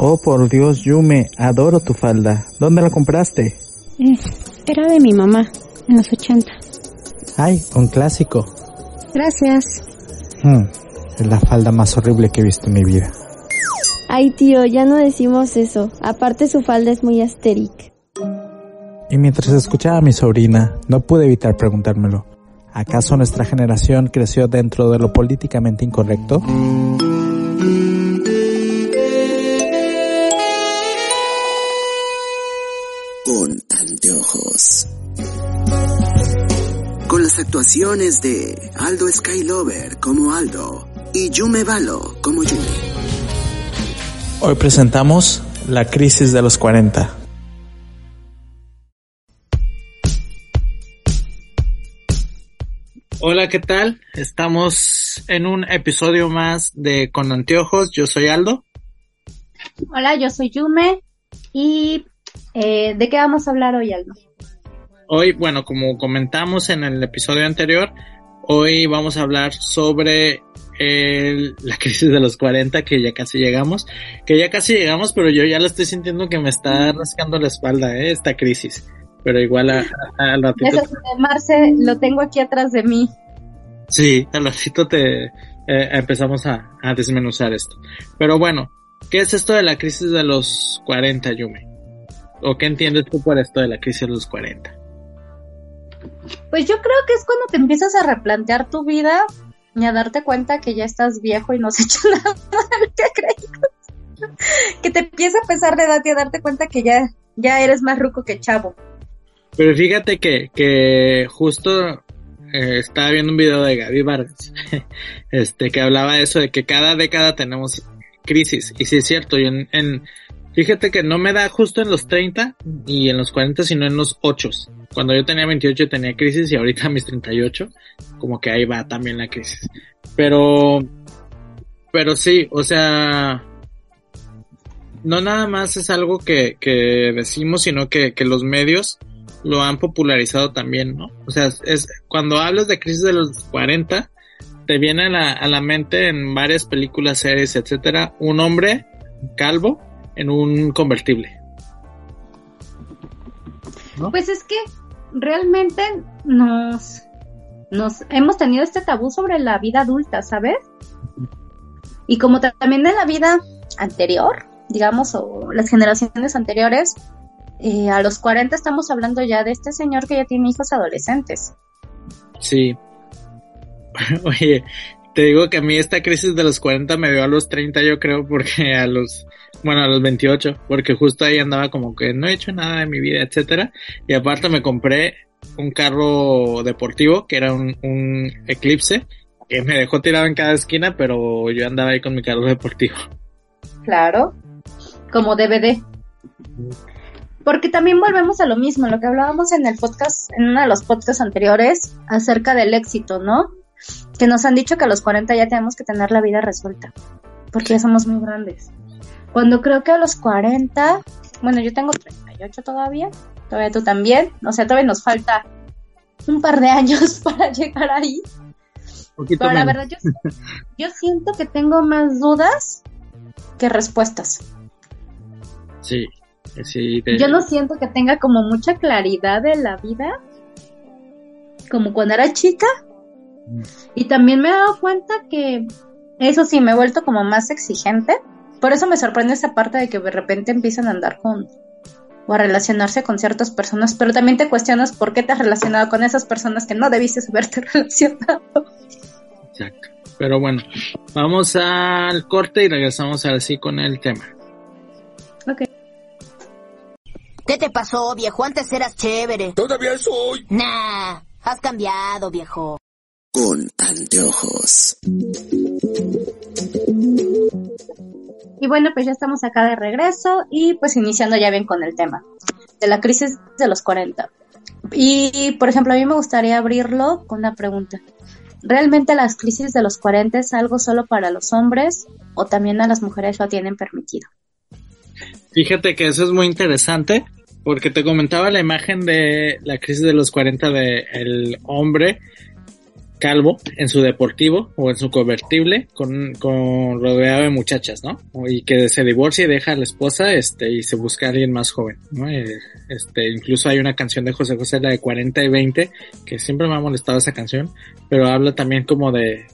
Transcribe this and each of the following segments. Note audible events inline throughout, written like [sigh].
Oh, por Dios, Yume, adoro tu falda. ¿Dónde la compraste? Eh, era de mi mamá, en los 80. Ay, un clásico. Gracias. Hmm, es la falda más horrible que he visto en mi vida. Ay, tío, ya no decimos eso. Aparte su falda es muy asteric. Y mientras escuchaba a mi sobrina, no pude evitar preguntármelo. ¿Acaso nuestra generación creció dentro de lo políticamente incorrecto? Actuaciones de Aldo Skylover como Aldo y Yume Balo como Yume. Hoy presentamos La crisis de los 40. Hola, ¿qué tal? Estamos en un episodio más de Con Anteojos. Yo soy Aldo. Hola, yo soy Yume. ¿Y eh, de qué vamos a hablar hoy, Aldo? Hoy, bueno, como comentamos en el episodio anterior, hoy vamos a hablar sobre el- la crisis de los 40, que ya casi llegamos. Que ya casi llegamos, pero yo ya lo estoy sintiendo que me está rascando la espalda, ¿eh? Esta crisis. Pero igual a- a- al ratito. Eso, Marce, lo tengo aquí atrás de mí. Sí, al ratito te eh, empezamos a, a desmenuzar esto. Pero bueno, ¿qué es esto de la crisis de los 40, Yume? ¿O qué entiendes tú por esto de la crisis de los 40? Pues yo creo que es cuando te empiezas a replantear tu vida y a darte cuenta que ya estás viejo y no has [laughs] hecho nada lo que creías. Que te empieza a pesar de edad y a darte cuenta que ya, ya eres más ruco que chavo. Pero fíjate que, que justo eh, estaba viendo un video de Gaby Vargas, [laughs] este, que hablaba de eso, de que cada década tenemos crisis. Y sí es cierto, y en, en- fíjate que no me da justo en los 30 y en los 40, sino en los 8. Cuando yo tenía 28 tenía crisis y ahorita mis 38, como que ahí va también la crisis. Pero, pero sí, o sea, no nada más es algo que, que decimos, sino que, que los medios lo han popularizado también, ¿no? O sea, es cuando hablas de crisis de los 40, te viene a la, a la mente en varias películas, series, etcétera, un hombre calvo en un convertible. ¿No? Pues es que realmente nos, nos hemos tenido este tabú sobre la vida adulta, ¿sabes? Y como ta- también en la vida anterior, digamos, o las generaciones anteriores, eh, a los 40 estamos hablando ya de este señor que ya tiene hijos adolescentes. Sí. [laughs] Oye, te digo que a mí esta crisis de los 40 me dio a los 30, yo creo, porque a los, bueno, a los 28, porque justo ahí andaba como que no he hecho nada de mi vida, etcétera. Y aparte me compré un carro deportivo que era un, un Eclipse, que me dejó tirado en cada esquina, pero yo andaba ahí con mi carro deportivo. Claro, como DVD. Porque también volvemos a lo mismo, lo que hablábamos en el podcast, en uno de los podcasts anteriores, acerca del éxito, ¿no? Que nos han dicho que a los 40 ya tenemos que tener la vida resuelta, porque ya somos muy grandes. Cuando creo que a los 40, bueno, yo tengo 38 todavía, todavía tú también, o sea, todavía nos falta un par de años [laughs] para llegar ahí. Poquito Pero la verdad, yo, yo siento que tengo más dudas que respuestas. Sí, sí. Yo no siento que tenga como mucha claridad de la vida, como cuando era chica. Y también me he dado cuenta que, eso sí, me he vuelto como más exigente. Por eso me sorprende esa parte de que de repente empiezan a andar con o a relacionarse con ciertas personas, pero también te cuestionas por qué te has relacionado con esas personas que no debiste [laughs] haberte relacionado. Exacto. Pero bueno, vamos al corte y regresamos ahora sí con el tema. ¿Qué te pasó, viejo? Antes eras chévere. Todavía soy. Nah, has cambiado, viejo. Con anteojos. Y bueno, pues ya estamos acá de regreso y pues iniciando ya bien con el tema de la crisis de los 40. Y, por ejemplo, a mí me gustaría abrirlo con una pregunta. ¿Realmente las crisis de los 40 es algo solo para los hombres o también a las mujeres lo tienen permitido? Fíjate que eso es muy interesante porque te comentaba la imagen de la crisis de los 40 de el hombre calvo en su deportivo o en su convertible con, con rodeado de muchachas, ¿no? Y que se divorcia y deja a la esposa, este, y se busca a alguien más joven, ¿no? Este, incluso hay una canción de José José, la de 40 y 20, que siempre me ha molestado esa canción, pero habla también como de,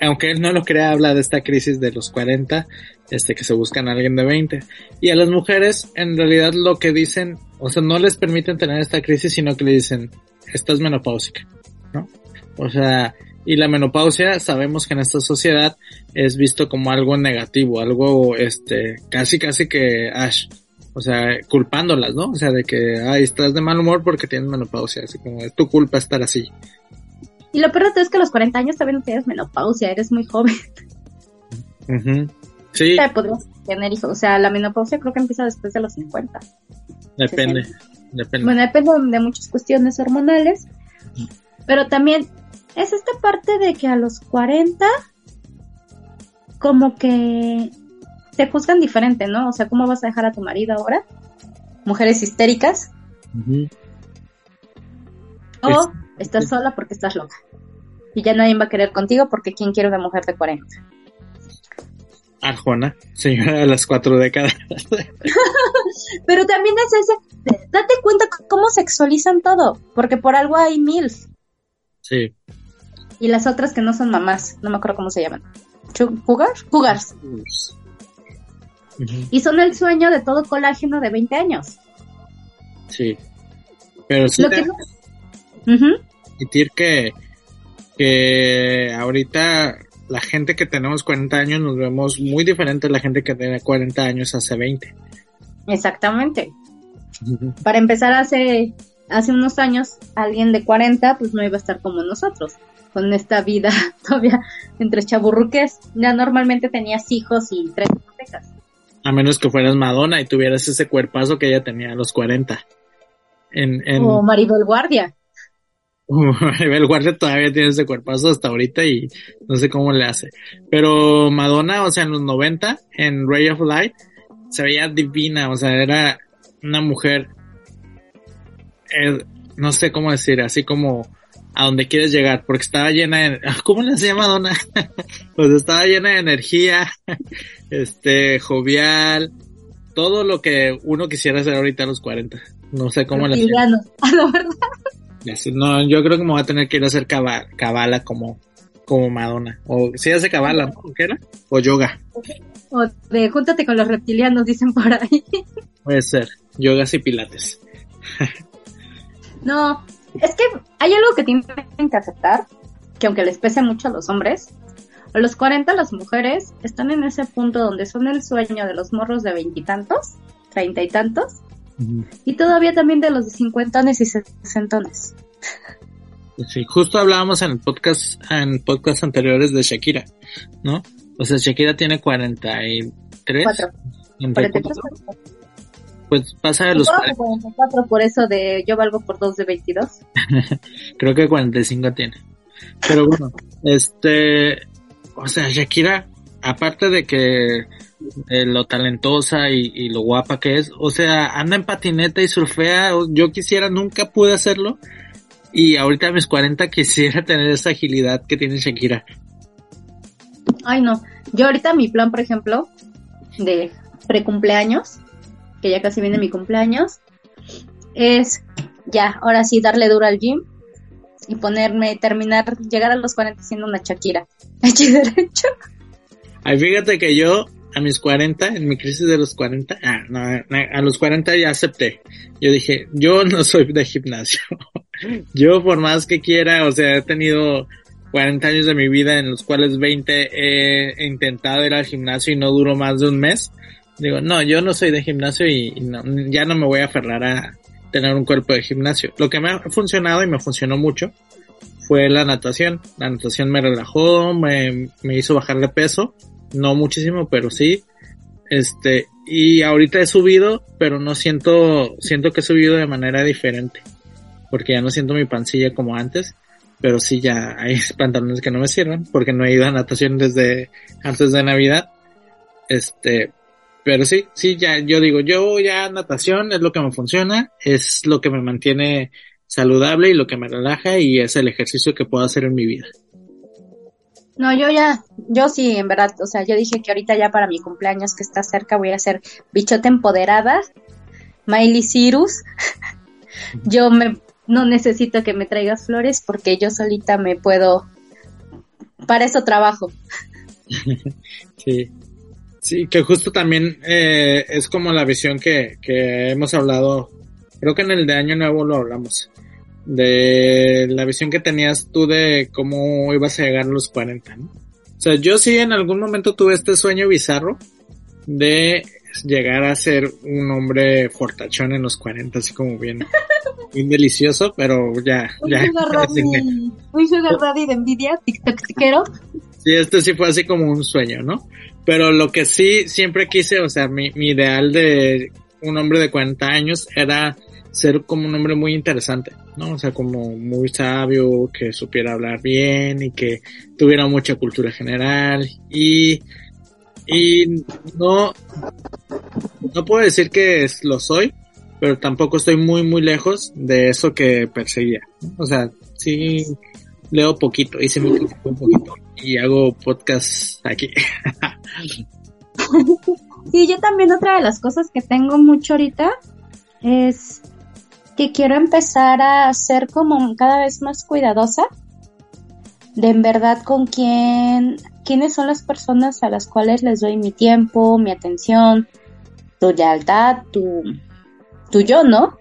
aunque él no lo crea, habla de esta crisis de los 40, este, que se buscan a alguien de 20. Y a las mujeres, en realidad lo que dicen, o sea, no les permiten tener esta crisis, sino que le dicen, estás menopáusica, ¿no? O sea, y la menopausia sabemos que en esta sociedad es visto como algo negativo, algo este casi casi que ash, o sea, culpándolas, ¿no? O sea, de que ay, estás de mal humor porque tienes menopausia, así como es tu culpa estar así. Y lo peor es que a los 40 años también no tienes menopausia, eres muy joven. Sí. podrías tener hijos, o sea, la menopausia creo que empieza después de los 50. Depende, depende. Bueno, depende de muchas cuestiones hormonales, pero también es esta parte de que a los 40 como que te juzgan diferente, ¿no? O sea, ¿cómo vas a dejar a tu marido ahora? Mujeres histéricas. O estás sola porque estás loca. Y ya nadie va a querer contigo porque ¿quién quiere una mujer de 40? Arjona, señora de las cuatro décadas. [laughs] Pero también es ese, date cuenta cómo sexualizan todo, porque por algo hay mil. Sí y las otras que no son mamás, no me acuerdo cómo se llaman. ¿Cougars? Cougars. Y son el sueño de todo colágeno de 20 años. Sí. Pero sí. Lo que... que, que ahorita la gente que tenemos 40 años nos vemos muy diferente a la gente que tiene 40 años hace 20. Exactamente. Para empezar, hace, hace unos años, alguien de 40 pues no iba a estar como nosotros con esta vida [laughs] todavía entre chaburruques. Ya normalmente tenías hijos y tres hipotecas. A menos que fueras Madonna y tuvieras ese cuerpazo que ella tenía a los 40. En, en... O Maribel Guardia. [laughs] Maribel Guardia todavía tiene ese cuerpazo hasta ahorita y no sé cómo le hace. Pero Madonna, o sea, en los 90, en Ray of Light, se veía divina, o sea, era una mujer, eh, no sé cómo decir, así como a donde quieres llegar, porque estaba llena de, [laughs] ¿cómo le llama Madonna? [laughs] pues estaba llena de energía, [laughs] este, jovial, todo lo que uno quisiera hacer ahorita a los 40. No sé cómo le a la verdad. No, yo creo que me voy a tener que ir a hacer cabala, como, como Madonna. O si hace cabala, ¿no? ¿Qué era? O yoga. O de júntate con los reptilianos, dicen por ahí. Puede ser. Yogas y pilates. no, es que hay algo que tienen que aceptar, que aunque les pese mucho a los hombres, a los 40 las mujeres están en ese punto donde son el sueño de los morros de veintitantos, treinta y tantos, y todavía también de los de cincuentones y sesentones. Sí, justo hablábamos en el podcast, en podcast anteriores de Shakira, ¿no? O sea, Shakira tiene 43. Cuatro. 43 pues pasa de los 44 por eso de yo valgo por 2 de 22. [laughs] Creo que 45 tiene. Pero bueno, [laughs] este, o sea, Shakira, aparte de que eh, lo talentosa y, lo guapa que es, o sea, anda en patineta y surfea, yo quisiera, nunca pude hacerlo, y ahorita a mis 40 quisiera [laughs] tener esa agilidad que tiene Shakira. Ay, no, yo ahorita mi plan, por ejemplo, de precumpleaños, que ya casi viene mi cumpleaños, es ya, ahora sí, darle duro al gym y ponerme, terminar, llegar a los 40 siendo una Shakira. [laughs] Aquí derecho. Ay, fíjate que yo, a mis 40, en mi crisis de los 40, ah, no, a los 40 ya acepté. Yo dije, yo no soy de gimnasio. [laughs] yo por más que quiera, o sea, he tenido 40 años de mi vida en los cuales 20 he intentado ir al gimnasio y no duró más de un mes. Digo, no, yo no soy de gimnasio y, ya no me voy a aferrar a tener un cuerpo de gimnasio. Lo que me ha funcionado y me funcionó mucho fue la natación. La natación me relajó, me, me hizo bajar de peso, no muchísimo, pero sí. Este, y ahorita he subido, pero no siento, siento que he subido de manera diferente. Porque ya no siento mi pancilla como antes. Pero sí ya hay [laughs] pantalones que no me sirven, porque no he ido a natación desde antes de Navidad. Este, pero sí, sí, ya, yo digo, yo ya natación es lo que me funciona, es lo que me mantiene saludable y lo que me relaja y es el ejercicio que puedo hacer en mi vida. No, yo ya, yo sí, en verdad, o sea, yo dije que ahorita ya para mi cumpleaños que está cerca voy a hacer bichote empoderada, Miley Cyrus. [laughs] yo me, no necesito que me traigas flores porque yo solita me puedo, para eso trabajo. [laughs] sí. Sí, que justo también eh, es como la visión que, que hemos hablado, creo que en el de Año Nuevo lo hablamos, de la visión que tenías tú de cómo ibas a llegar a los 40, ¿no? O sea, yo sí en algún momento tuve este sueño bizarro de llegar a ser un hombre fortachón en los 40, así como bien, [laughs] bien delicioso, pero ya, Un ya. sugar daddy, un sugar daddy de envidia, tiktok tiquero. Sí, este sí fue así como un sueño, ¿no? Pero lo que sí siempre quise, o sea, mi, mi ideal de un hombre de 40 años era ser como un hombre muy interesante, ¿no? O sea, como muy sabio, que supiera hablar bien y que tuviera mucha cultura general y, y no, no puedo decir que es- lo soy, pero tampoco estoy muy, muy lejos de eso que perseguía. ¿no? O sea, sí leo poquito, hice mi curso un poquito y hago podcast aquí. [laughs] Sí, yo también otra de las cosas que tengo mucho ahorita es que quiero empezar a ser como cada vez más cuidadosa de en verdad con quién, quiénes son las personas a las cuales les doy mi tiempo, mi atención, tu lealtad, tu, tu yo, ¿no?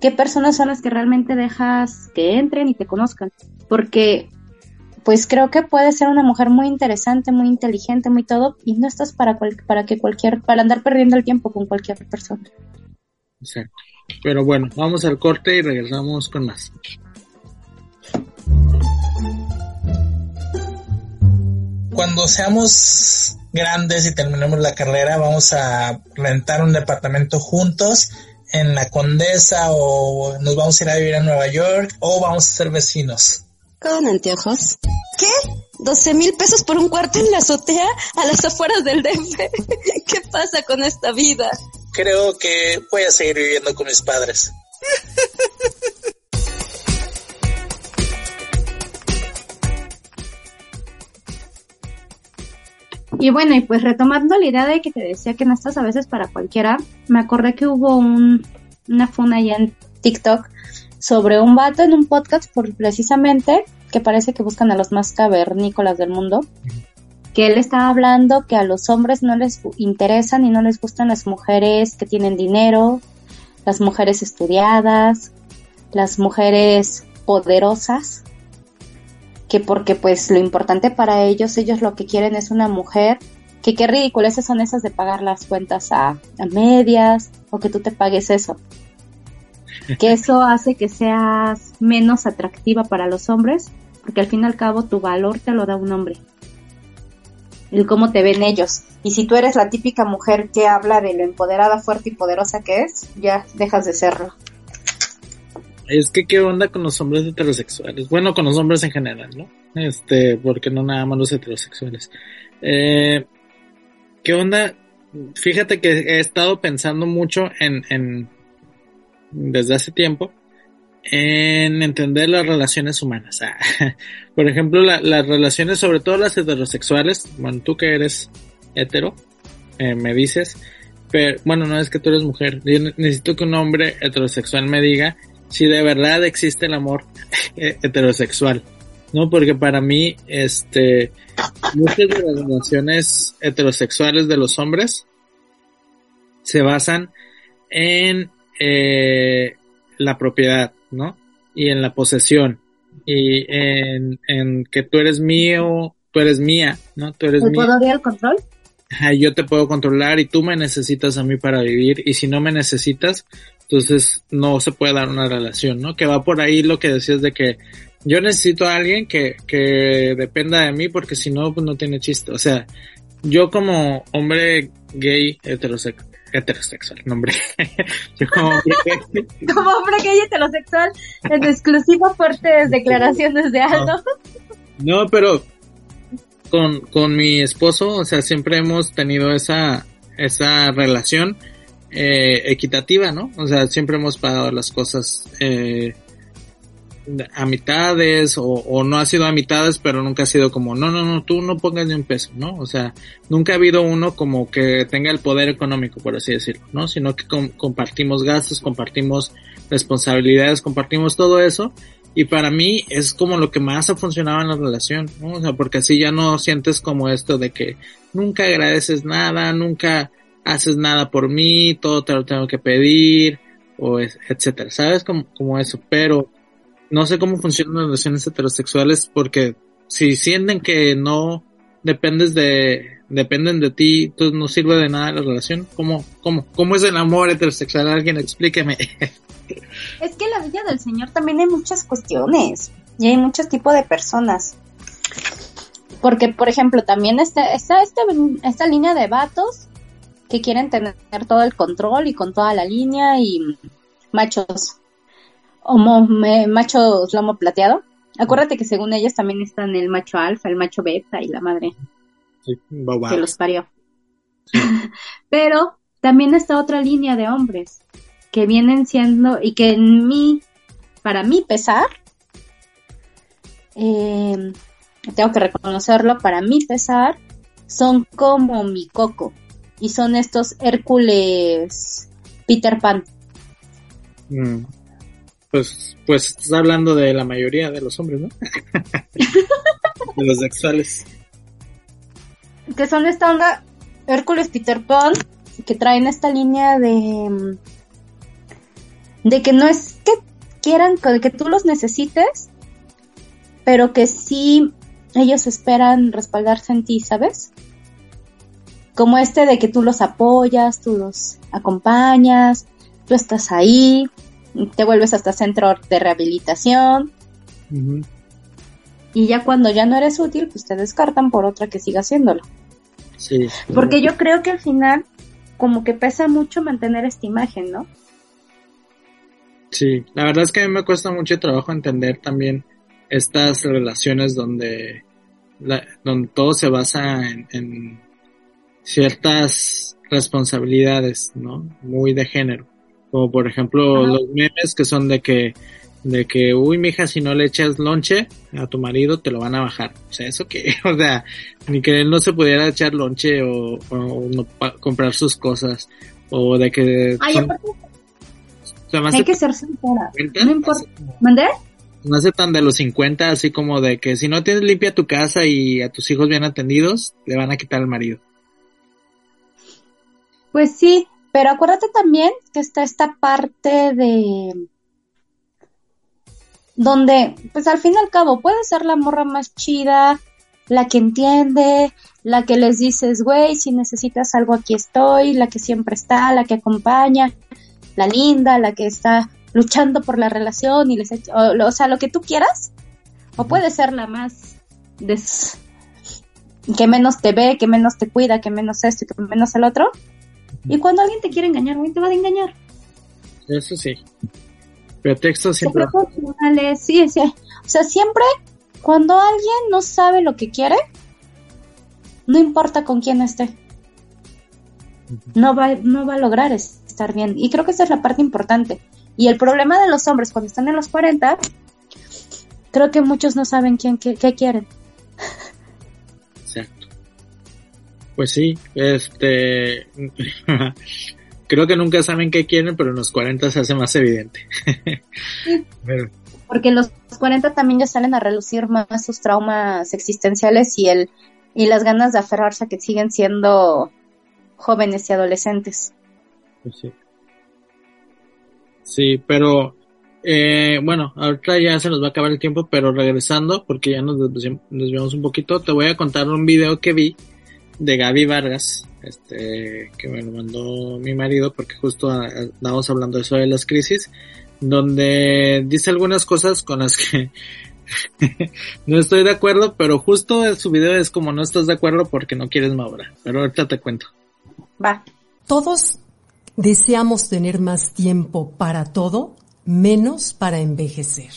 ¿Qué personas son las que realmente dejas que entren y te conozcan? Porque pues creo que puedes ser una mujer muy interesante, muy inteligente, muy todo, y no estás para cual- para que cualquier, para andar perdiendo el tiempo con cualquier persona. Exacto. Pero bueno, vamos al corte y regresamos con más. Cuando seamos grandes y terminemos la carrera, vamos a rentar un departamento juntos en la Condesa o nos vamos a ir a vivir a Nueva York o vamos a ser vecinos. ¿Con anteojos? ¿Qué? ¿12 mil pesos por un cuarto en la azotea a las afueras del DF? [laughs] ¿Qué pasa con esta vida? Creo que voy a seguir viviendo con mis padres. Y bueno, y pues retomando la idea de que te decía que no estás a veces para cualquiera, me acordé que hubo un, una funa allá en TikTok sobre un vato en un podcast por, precisamente que parece que buscan a los más cavernícolas del mundo, que él estaba hablando que a los hombres no les interesan y no les gustan las mujeres que tienen dinero, las mujeres estudiadas, las mujeres poderosas, que porque pues lo importante para ellos, ellos lo que quieren es una mujer, que qué ridiculeces son esas de pagar las cuentas a, a medias o que tú te pagues eso. Que eso hace que seas menos atractiva para los hombres, porque al fin y al cabo tu valor te lo da un hombre. El cómo te ven ellos. Y si tú eres la típica mujer que habla de lo empoderada, fuerte y poderosa que es, ya dejas de serlo. Es que qué onda con los hombres heterosexuales. Bueno, con los hombres en general, ¿no? Este, porque no nada más los heterosexuales. Eh, ¿Qué onda? Fíjate que he estado pensando mucho en, en, desde hace tiempo, en entender las relaciones humanas. [laughs] Ah, Por ejemplo, la- las relaciones, sobre todo las heterosexuales, bueno, tú que eres hetero, eh, me dices, pero, bueno, no es que tú eres mujer, yo ne- necesito que un hombre heterosexual me diga si de verdad existe el amor [laughs] eh, heterosexual, ¿no? Porque para mí, este, muchas de las relaciones heterosexuales de los hombres se basan en eh, la propiedad, ¿no? Y en la posesión. Y en, en que tú eres mío, tú eres mía, ¿no? Tú eres ¿El mía. poder y el control? Ajá, yo te puedo controlar y tú me necesitas a mí para vivir y si no me necesitas, entonces no se puede dar una relación, ¿no? Que va por ahí lo que decías de que yo necesito a alguien que, que dependa de mí porque si no, pues no tiene chiste. O sea, yo como hombre gay heterosexual, heterosexual, no hombre, [laughs] yo como hombre gay, Como hombre gay heterosexual, en exclusiva fuertes declaraciones de Aldo. no, pero con, con mi esposo, o sea, siempre hemos tenido esa, esa relación eh, equitativa, ¿no? O sea, siempre hemos pagado las cosas eh, a mitades o, o no ha sido a mitades, pero nunca ha sido como, no, no, no, tú no pongas ni un peso, ¿no? O sea, nunca ha habido uno como que tenga el poder económico, por así decirlo, ¿no? Sino que com- compartimos gastos, compartimos responsabilidades, compartimos todo eso. Y para mí es como lo que más ha funcionado en la relación, ¿no? O sea, porque así ya no sientes como esto de que nunca agradeces nada, nunca haces nada por mí, todo te lo tengo que pedir, o es- etcétera, ¿sabes? Como, como eso, pero no sé cómo funcionan las relaciones heterosexuales porque si sienten que no dependes de, dependen de ti, entonces no sirve de nada la relación. ¿Cómo, cómo, cómo es el amor heterosexual? Alguien explíqueme. [laughs] Es que en la Villa del Señor también hay muchas cuestiones y hay muchos tipos de personas. Porque, por ejemplo, también está, está este- esta línea de vatos que quieren tener todo el control y con toda la línea y machos homo, machos lomo plateado. Acuérdate que según ellos también están el macho alfa, el macho beta y la madre Sí, que los parió. [laughs] Pero también está otra línea de hombres que vienen siendo y que en mí, para mí pesar, eh, tengo que reconocerlo, para mí pesar, son como mi coco y son estos Hércules Peter Pan. Mm. Pues, pues estás hablando de la mayoría de los hombres, ¿no? [laughs] de los sexuales. que son esta onda Hércules Peter Pan que traen esta línea de de que no es que quieran que que tú los necesites pero que sí ellos esperan respaldarse en ti, ¿sabes? Como este de que tú los apoyas, tú los acompañas, tú estás ahí, te vuelves hasta centro de rehabilitación y ya cuando ya no eres útil, pues te descartan por otra que siga haciéndolo. Sí. Porque yo creo que al final como que pesa mucho mantener esta imagen, ¿no? Sí, la verdad es que a mí me cuesta mucho trabajo entender también estas relaciones donde, la- donde todo se basa en, en ciertas responsabilidades, ¿no? Muy de género. Como por ejemplo Ajá. los memes que son de que, de que, uy, mija, si no le echas lonche a tu marido, te lo van a bajar. O sea, eso que, [laughs] o sea, ni que él no se pudiera echar lonche o, o no pa- comprar sus cosas. O de que... Ay, son- aparte se me hay que ser sincera. 50, No importa. ¿Mandé? no hace tan de los 50, así como de que si no tienes limpia tu casa y a tus hijos bien atendidos, le van a quitar al marido. Pues sí, pero acuérdate también que está esta parte de donde, pues al fin y al cabo, puede ser la morra más chida, la que entiende, la que les dices, güey, si necesitas algo aquí estoy, la que siempre está, la que acompaña, la linda, la que está luchando por la relación y les echa- o, o sea, lo que tú quieras, o puede ser la más des que menos te ve, que menos te cuida, que menos esto y que menos el otro. Y cuando alguien te quiere engañar, güey, te va a engañar. Eso sí. Pretexto siempre. Finales, sí, sí. O sea, siempre cuando alguien no sabe lo que quiere, no importa con quién esté, no va, no va a lograr es- estar bien. Y creo que esa es la parte importante. Y el problema de los hombres cuando están en los 40, creo que muchos no saben quién, qué, qué quieren. Pues sí, este. [laughs] Creo que nunca saben qué quieren, pero en los 40 se hace más evidente. [laughs] Pero, Porque los 40 también ya salen a relucir más sus traumas existenciales y el y las ganas de aferrarse a que siguen siendo jóvenes y adolescentes. pues sí. Sí, pero eh, bueno, ahorita ya se nos va a acabar el tiempo, pero regresando, porque ya nos desvi- desviamos un poquito, te voy a contar un video que vi de Gaby Vargas, este, que me lo mandó mi marido, porque justo estábamos hablando de eso de las crisis, donde dice algunas cosas con las que [laughs] no estoy de acuerdo, pero justo su video es como no estás de acuerdo porque no quieres madurar. Pero ahorita te cuento. Va. Todos deseamos tener más tiempo para todo, menos para envejecer.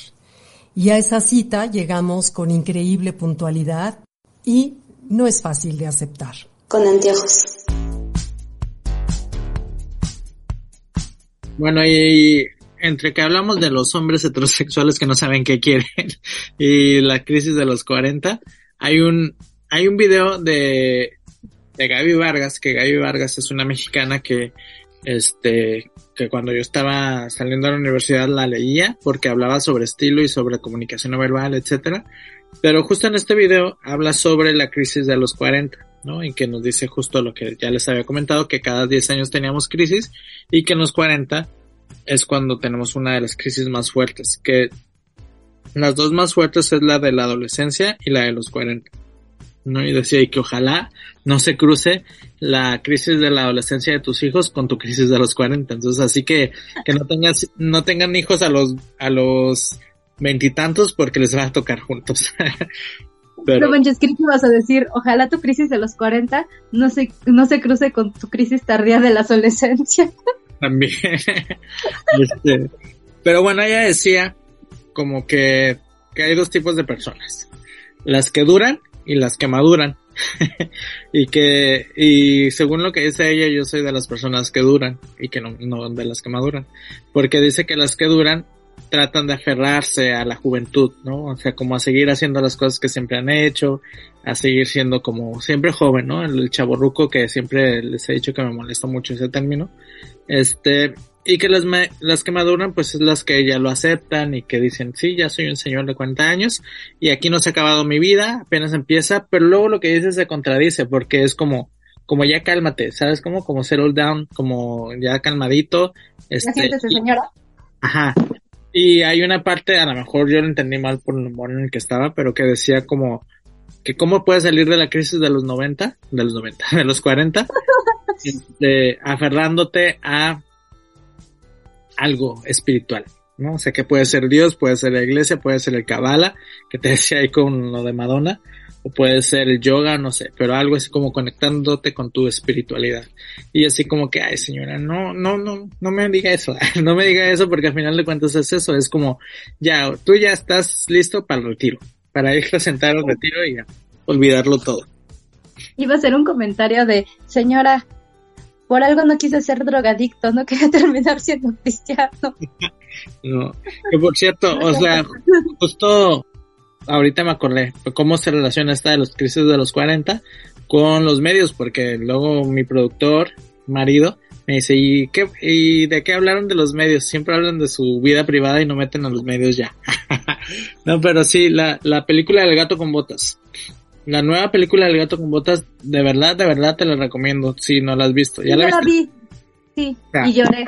Y a esa cita llegamos con increíble puntualidad y no es fácil de aceptar. Con anteojos. Bueno, y entre que hablamos de los hombres heterosexuales que no saben qué quieren [laughs] y la crisis de los 40, hay un, hay un video de, de Gaby Vargas, que Gaby Vargas es una mexicana que, este, que cuando yo estaba saliendo a la universidad la leía porque hablaba sobre estilo y sobre comunicación no verbal, etcétera. Pero justo en este video habla sobre la crisis de los 40, ¿no? Y que nos dice justo lo que ya les había comentado, que cada 10 años teníamos crisis y que en los 40 es cuando tenemos una de las crisis más fuertes, que las dos más fuertes es la de la adolescencia y la de los 40. ¿no? Y decía, y que ojalá no se cruce la crisis de la adolescencia de tus hijos con tu crisis de los 40. Entonces, así que, que no tengas, no tengan hijos a los, a los veintitantos porque les va a tocar juntos. [laughs] Pero, no manches, ¿qué vas a decir? Ojalá tu crisis de los 40 no se, no se cruce con tu crisis tardía de la adolescencia. [laughs] También. este, pero bueno, ella decía como que, que hay dos tipos de personas. Las que duran y las que maduran. [laughs] y que, y según lo que dice ella, yo soy de las personas que duran y que no, no de las que maduran. Porque dice que las que duran tratan de aferrarse a la juventud, ¿no? O sea, como a seguir haciendo las cosas que siempre han hecho, a seguir siendo como siempre joven, ¿no? El, chaborruco que siempre les he dicho que me molesta mucho ese término. Este, y que las, las que maduran, pues es las que ya lo aceptan y que dicen, sí, ya soy un señor de 40 años y aquí no se ha acabado mi vida, apenas empieza, pero luego lo que dice se contradice porque es como, como ya cálmate, ¿sabes? Como, como settle down, como ya calmadito. Este, señora? Ajá. Y hay una parte, a lo mejor yo lo entendí mal por el humor en el que estaba, pero que decía como, que cómo puedes salir de la crisis de los 90, de los 90, [laughs] de los 40, [laughs] este, aferrándote a algo espiritual, ¿no? O sea, que puede ser Dios, puede ser la iglesia, puede ser el Kabbalah, que te decía ahí con lo de Madonna, o puede ser el yoga, no sé, pero algo así como conectándote con tu espiritualidad. Y así como que, ay señora, no, no, no, no me diga eso, [laughs] no me diga eso porque al final de cuentas es eso, es como, ya, tú ya estás listo para el retiro, para irte a sentar al retiro y ya, olvidarlo todo. Iba a ser un comentario de, señora, por algo no quise ser drogadicto, no quería [laughs] terminar siendo cristiano. [laughs] no, que por cierto, o sea, justo ahorita me acordé cómo se relaciona esta de los crisis de los 40 con los medios, porque luego mi productor, marido, me dice, ¿y, qué, ¿y de qué hablaron de los medios? Siempre hablan de su vida privada y no meten a los medios ya. [laughs] no, pero sí, la, la película del gato con botas. La nueva película del gato con botas, de verdad, de verdad te la recomiendo, si no la has visto. ¿Ya la, vi, sí, y lloré.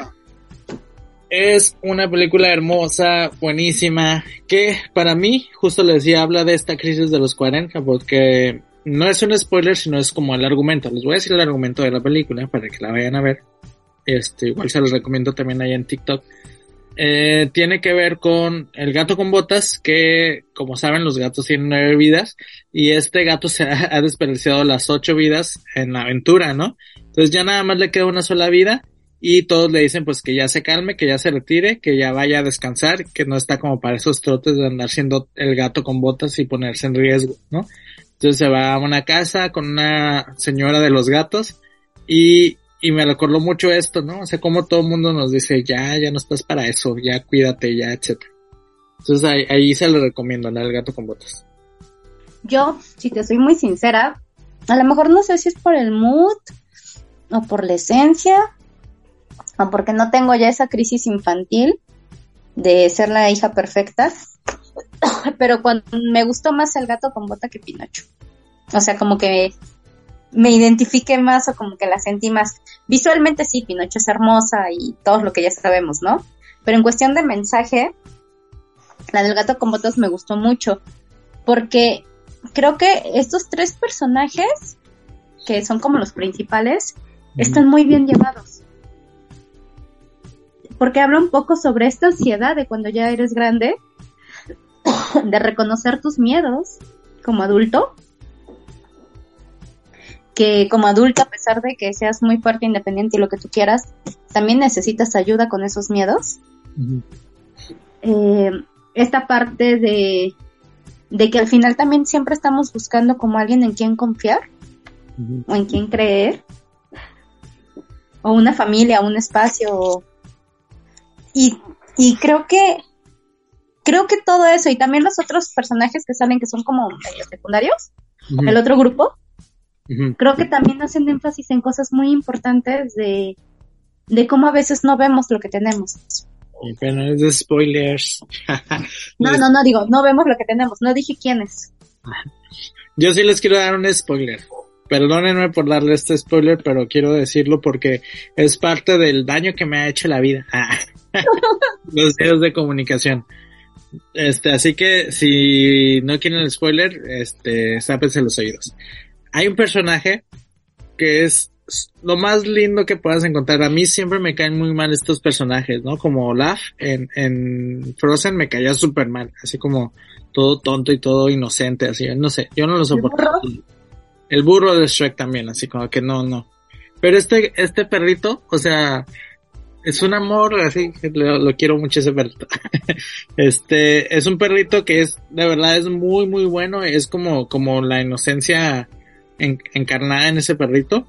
Es una película hermosa, buenísima, que para mí, justo les decía, habla de esta crisis de los 40, porque no es un spoiler, sino es como el argumento. Les voy a decir el argumento de la película para que la vayan a ver. Este, igual se los recomiendo también ahí en TikTok. Eh, tiene que ver con el gato con botas, que como saben los gatos tienen nueve vidas y este gato se ha, ha desperdiciado las ocho vidas en la aventura, ¿no? Entonces ya nada más le queda una sola vida y todos le dicen pues que ya se calme, que ya se retire, que ya vaya a descansar, que no está como para esos trotes de andar siendo el gato con botas y ponerse en riesgo, ¿no? Entonces se va a una casa con una señora de los gatos y y me recordó mucho esto, ¿no? O sea, como todo el mundo nos dice, ya, ya no estás para eso, ya cuídate, ya, etcétera. Entonces ahí, ahí se le recomiendo, ¿no? El gato con botas. Yo, si te soy muy sincera, a lo mejor no sé si es por el mood, o por la esencia, o porque no tengo ya esa crisis infantil de ser la hija perfecta, [coughs] pero cuando me gustó más el gato con bota que Pinocho. O sea, como que me identifique más o como que la sentí más. Visualmente sí, Pinocho es hermosa y todo lo que ya sabemos, ¿no? Pero en cuestión de mensaje, la del gato con botas me gustó mucho, porque creo que estos tres personajes, que son como los principales, están muy bien llevados. Porque habla un poco sobre esta ansiedad de cuando ya eres grande, [coughs] de reconocer tus miedos como adulto. Que como adulto, a pesar de que seas muy fuerte, independiente y lo que tú quieras, también necesitas ayuda con esos miedos. Eh, esta parte de, de que al final también siempre estamos buscando como alguien en quien confiar o en quien creer o una familia, un espacio. Y, y creo que creo que todo eso y también los otros personajes que salen que son como medio secundarios, el otro grupo, creo que también hacen énfasis en cosas muy importantes de, de cómo a veces no vemos lo que tenemos. Pero es de spoilers. [laughs] no, no, no digo, no vemos lo que tenemos, no dije quiénes. Yo sí les quiero dar un spoiler. Perdónenme por darle este spoiler, pero quiero decirlo porque es parte del daño que me ha hecho la vida. [laughs] Los medios de comunicación. Este, así que si no quieren el spoiler, este, sápense los oídos. Hay un personaje que es lo más lindo que puedas encontrar. A mí siempre me caen muy mal estos personajes, ¿no? Como Olaf en, en Frozen me caía súper mal, así como todo tonto y todo inocente, así, no sé, yo no lo soporto. El burro de Shrek también, así como que no, no. Pero este, este perrito, o sea, es un amor, así que lo, quiero mucho ese perrito. [laughs] este, es un perrito que es, de verdad es muy, muy bueno, es como, como la inocencia encarnada en ese perrito.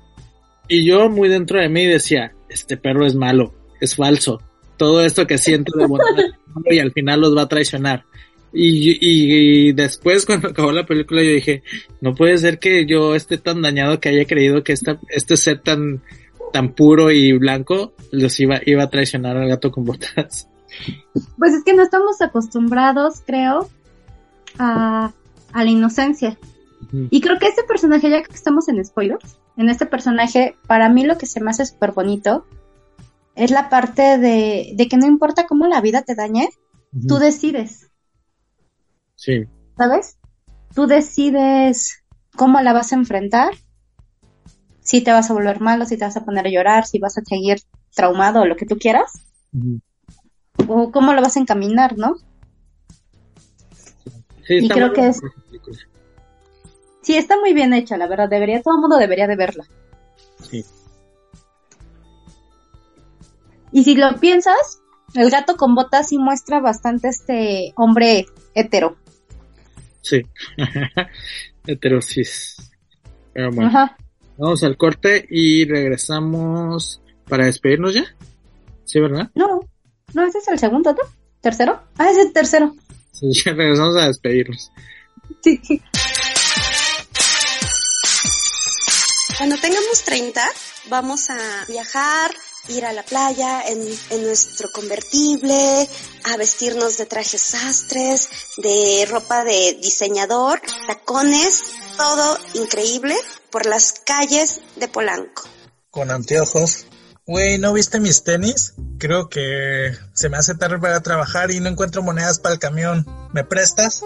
Y yo muy dentro de mí decía, este perro es malo, es falso. Todo esto que siento de bondad [laughs] y al final los va a traicionar. Y, y, después cuando [laughs] acabó la película yo dije, no puede ser que yo esté tan dañado que haya creído que esta, este set tan, tan puro y blanco los iba, iba a traicionar al gato con botas. Pues es que no estamos acostumbrados, creo, a, a la inocencia. Y creo que este personaje, ya que estamos en spoilers, en este personaje, para mí lo que se me hace súper bonito es la parte de, de, que no importa cómo la vida te dañe, tú decides. Sí. ¿Sabes? Tú decides cómo la vas a enfrentar, si te vas a volver malo, si te vas a poner a llorar, si vas a seguir traumado o lo que tú quieras, o cómo lo vas a encaminar, ¿no? Sí, y creo que es... Sí, está muy bien hecha, la verdad, debería, todo el mundo debería de verla. Sí. Y si lo piensas, el gato con botas sí muestra bastante este hombre hetero. Sí, heterosis. [laughs] Pero bueno, Ajá. vamos al corte y regresamos para despedirnos ya. ¿Sí, verdad? No, no, ese es el segundo, ¿no? ¿Tercero? Ah, ese es el tercero. Sí, [laughs] ya regresamos a despedirnos. Sí. Cuando tengamos 30, vamos a viajar, ir a la playa en, en, nuestro convertible, a vestirnos de trajes sastres, de ropa de diseñador, tacones, todo increíble por las calles de Polanco. Con anteojos. Güey, ¿no viste mis tenis? Creo que se me hace tarde para trabajar y no encuentro monedas para el camión. ¿Me prestas?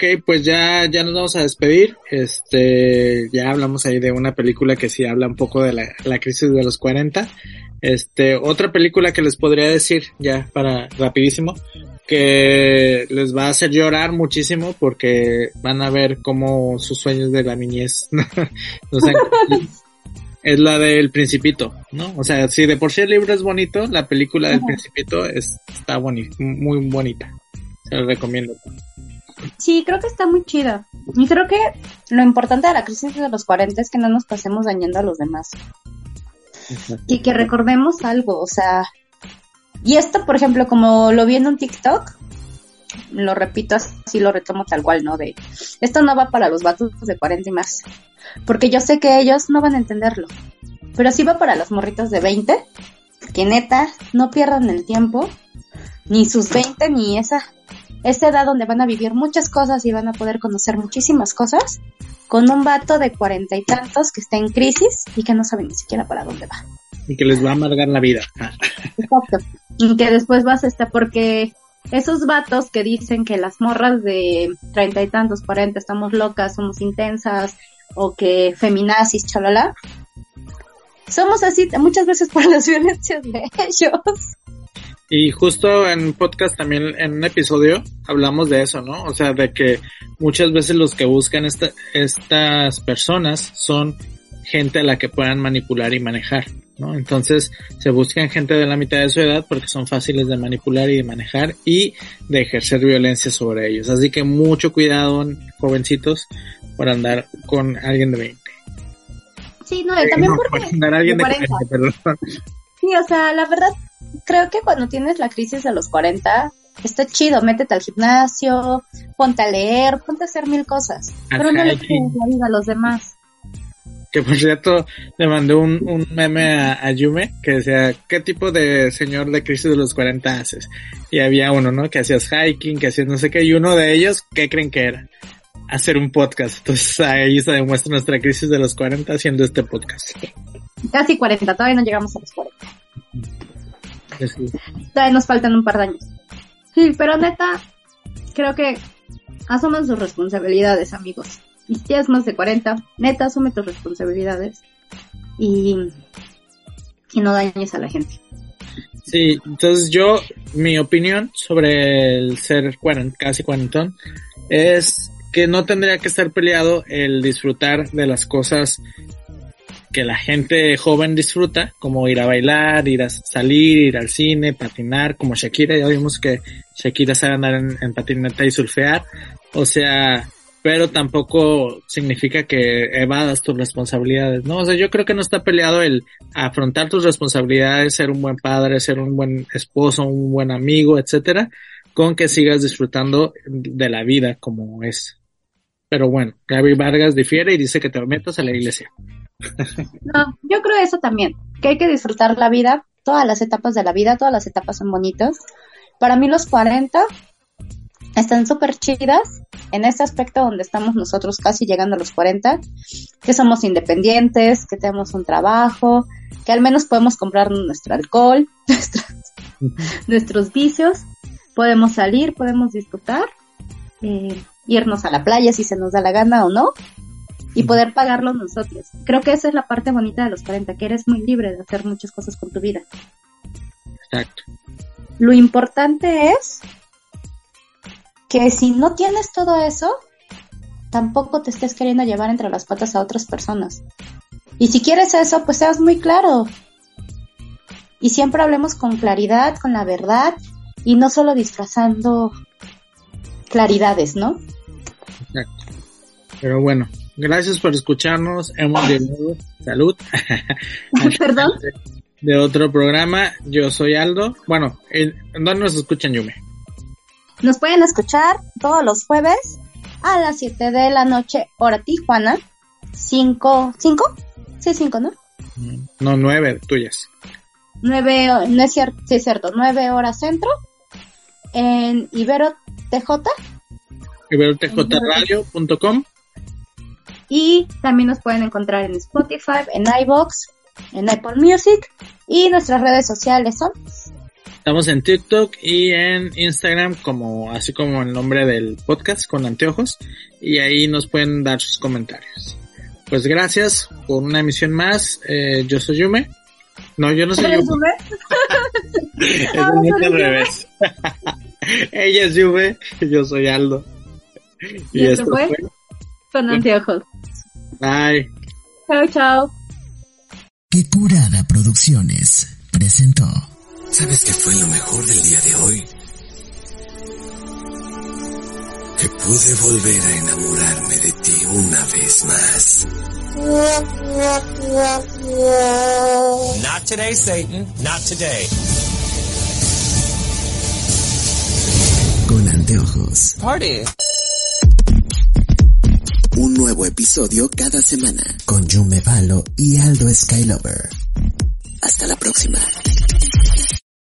Ok, pues ya, ya nos vamos a despedir. Este, ya hablamos ahí de una película que sí habla un poco de la, la crisis de los 40. Este, otra película que les podría decir, ya para rapidísimo, que les va a hacer llorar muchísimo porque van a ver cómo sus sueños de la niñez [laughs] [laughs] es la del Principito, ¿no? O sea, si de por sí el libro es bonito, la película del Principito es, está bonita, muy bonita. Se lo recomiendo. Sí, creo que está muy chida. Y creo que lo importante de la crisis de los 40 es que no nos pasemos dañando a los demás. Y que recordemos algo, o sea, y esto, por ejemplo, como lo vi en un TikTok, lo repito así, lo retomo tal cual, ¿no? De, esto no va para los vatos de 40 y más, porque yo sé que ellos no van a entenderlo, pero sí va para los morritos de 20, que neta, no pierdan el tiempo, ni sus 20, ni esa esta edad donde van a vivir muchas cosas y van a poder conocer muchísimas cosas, con un vato de cuarenta y tantos que está en crisis y que no sabe ni siquiera para dónde va. Y que les va a amargar la vida. Exacto. Y que después vas a estar, porque esos vatos que dicen que las morras de treinta y tantos, cuarenta, estamos locas, somos intensas, o que feminazis, chalala, somos así muchas veces por las [laughs] violencias de ellos. Y justo en podcast también, en un episodio, hablamos de eso, ¿no? O sea, de que muchas veces los que buscan esta, estas personas son gente a la que puedan manipular y manejar, ¿no? Entonces se buscan gente de la mitad de su edad porque son fáciles de manipular y de manejar y de ejercer violencia sobre ellos. Así que mucho cuidado, jovencitos, por andar con alguien de 20. Sí, no, también porque... Andar alguien de 40, perdón. Sí, o sea, la verdad, creo que cuando tienes la crisis de los 40, está chido, métete al gimnasio, ponte a leer, ponte a hacer mil cosas, pero no le pides la vida a los demás. Que por cierto, le mandé un, un meme a, a, Yume que decía, ¿qué tipo de señor de crisis de los 40 haces? Y había uno, ¿no? Que hacías hiking, que hacías no sé qué, y uno de ellos, ¿qué creen que era? Hacer un podcast. Entonces ahí se demuestra nuestra crisis de los 40 haciendo este podcast. Casi 40, todavía no llegamos a los 40. Todavía nos faltan un par de años. Sí, pero neta, creo que asuman sus responsabilidades, amigos. Y si tienes más de 40, neta, asume tus responsabilidades y, y no dañes a la gente. Sí, entonces yo, mi opinión sobre el ser cuarent, casi cuarentón es que no tendría que estar peleado el disfrutar de las cosas que la gente joven disfruta, como ir a bailar, ir a salir, ir al cine, patinar, como Shakira, ya vimos que Shakira sabe andar en, patineta y surfear, o sea, pero tampoco significa que evadas tus responsabilidades, ¿no? O sea, yo creo que no está peleado el afrontar tus responsabilidades, ser un buen padre, ser un buen esposo, un buen amigo, etcétera, con que sigas disfrutando de la vida como es. Pero bueno, Gaby Vargas difiere y dice que te metas a la iglesia. No, yo creo eso también, que hay que disfrutar la vida, todas las etapas de la vida, todas las etapas son bonitas. Para mí los 40 están súper chidas en este aspecto donde estamos nosotros casi llegando a los 40, que somos independientes, que tenemos un trabajo, que al menos podemos comprar nuestro alcohol, [laughs] nuestros, nuestros vicios, podemos salir, podemos disfrutar, eh, irnos a la playa si se nos da la gana o no, y poder pagarlo nosotros. Creo que esa es la parte bonita de los 40, que eres muy libre de hacer muchas cosas con tu vida. Exacto. Lo importante es que si no tienes todo eso, tampoco te estés queriendo llevar entre las patas a otras personas. Y si quieres eso, pues seas muy claro. Y siempre hablemos con claridad, con la verdad, y no solo disfrazando claridades, ¿no? Exacto. Pero bueno, gracias por escucharnos. Hemos llegado, salud. [laughs] Perdón. De otro programa. Yo soy Aldo. Bueno, ¿dónde nos escuchan, Yume? Nos pueden escuchar todos los jueves a las 7 de la noche, hora Tijuana. 5, 5? Sí, 5, ¿no? No, 9 tuyas. 9, no es cierto, sí es cierto, 9 horas centro. En Ibero TJ. IberoTJRadio.com. Y también nos pueden encontrar en Spotify, en iBox, en Apple Music y nuestras redes sociales son Estamos en TikTok y en Instagram como así como el nombre del podcast con anteojos y ahí nos pueden dar sus comentarios. Pues gracias por una emisión más. Eh, yo soy Yume. No, yo no soy Yume. [laughs] es al revés. [laughs] Ella es Yume, yo soy Aldo. Y, esto fue, fue con anteojos. Bye. Chao, chao. Qué curada producciones presentó. ¿Sabes qué fue lo mejor del día de hoy? Que pude volver a enamorarme de ti una vez más. Not today, Satan. Not today. Con anteojos. Party. Un nuevo episodio cada semana con Yume Valo y Aldo Skylover. Hasta la próxima.